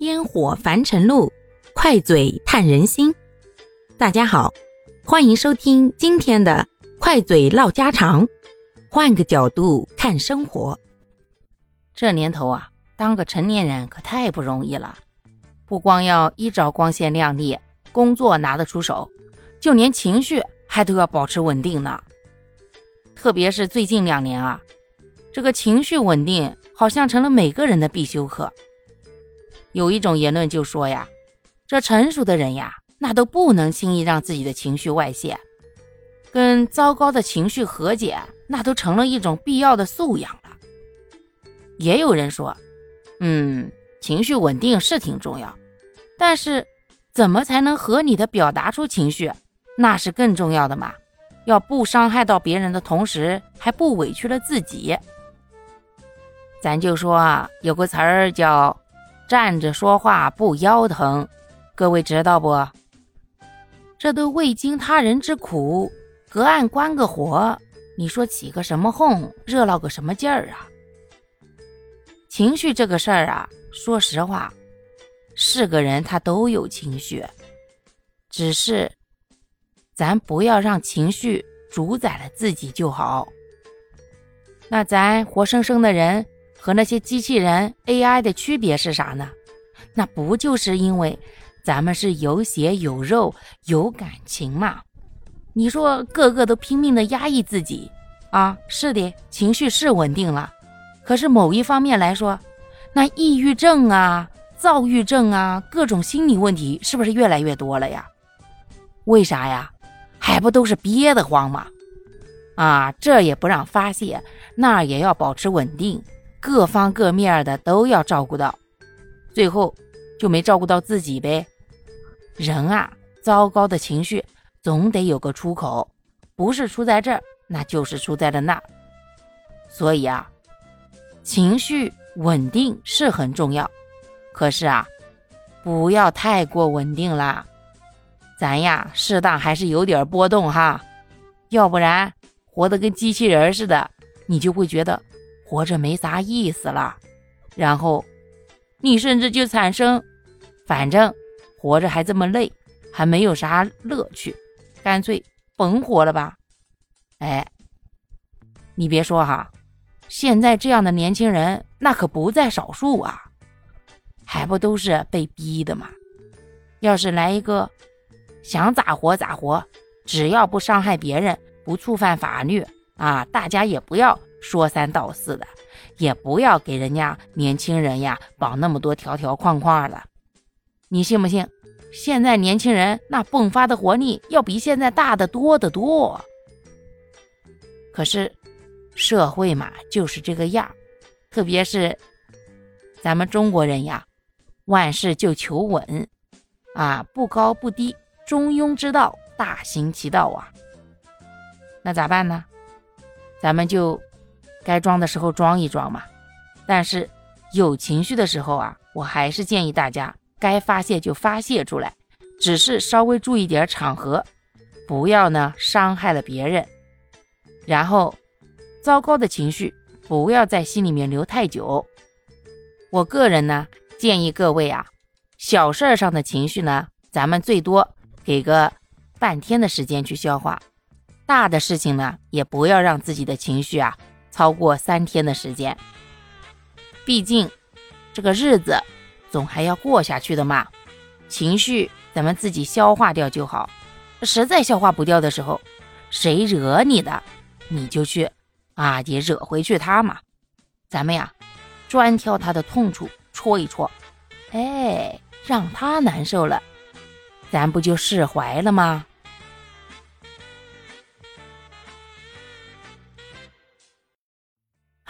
烟火凡尘路，快嘴探人心。大家好，欢迎收听今天的快嘴唠家常，换个角度看生活。这年头啊，当个成年人可太不容易了，不光要衣着光鲜亮丽，工作拿得出手，就连情绪还都要保持稳定呢。特别是最近两年啊，这个情绪稳定好像成了每个人的必修课。有一种言论就说呀，这成熟的人呀，那都不能轻易让自己的情绪外泄，跟糟糕的情绪和解，那都成了一种必要的素养了。也有人说，嗯，情绪稳定是挺重要，但是怎么才能合理的表达出情绪，那是更重要的嘛。要不伤害到别人的同时，还不委屈了自己。咱就说啊，有个词儿叫。站着说话不腰疼，各位知道不？这都未经他人之苦，隔岸观个火，你说起个什么哄，热闹个什么劲儿啊？情绪这个事儿啊，说实话，是个人他都有情绪，只是咱不要让情绪主宰了自己就好。那咱活生生的人。和那些机器人 AI 的区别是啥呢？那不就是因为咱们是有血有肉有感情嘛？你说个个都拼命的压抑自己啊，是的，情绪是稳定了。可是某一方面来说，那抑郁症啊、躁郁症啊，各种心理问题是不是越来越多了呀？为啥呀？还不都是憋得慌吗？啊，这也不让发泄，那也要保持稳定。各方各面的都要照顾到，最后就没照顾到自己呗。人啊，糟糕的情绪总得有个出口，不是出在这儿，那就是出在了那。所以啊，情绪稳定是很重要，可是啊，不要太过稳定啦。咱呀，适当还是有点波动哈，要不然活得跟机器人似的，你就会觉得。活着没啥意思了，然后你甚至就产生，反正活着还这么累，还没有啥乐趣，干脆甭活了吧。哎，你别说哈，现在这样的年轻人那可不在少数啊，还不都是被逼的吗？要是来一个想咋活咋活，只要不伤害别人，不触犯法律啊，大家也不要。说三道四的，也不要给人家年轻人呀绑那么多条条框框的。你信不信？现在年轻人那迸发的活力要比现在大得多得多。可是社会嘛就是这个样，特别是咱们中国人呀，万事就求稳啊，不高不低，中庸之道大行其道啊。那咋办呢？咱们就。该装的时候装一装嘛，但是有情绪的时候啊，我还是建议大家该发泄就发泄出来，只是稍微注意点场合，不要呢伤害了别人。然后，糟糕的情绪不要在心里面留太久。我个人呢建议各位啊，小事儿上的情绪呢，咱们最多给个半天的时间去消化；大的事情呢，也不要让自己的情绪啊。超过三天的时间，毕竟这个日子总还要过下去的嘛。情绪咱们自己消化掉就好。实在消化不掉的时候，谁惹你的，你就去啊，也惹回去他嘛。咱们呀，专挑他的痛处戳一戳，哎，让他难受了，咱不就释怀了吗？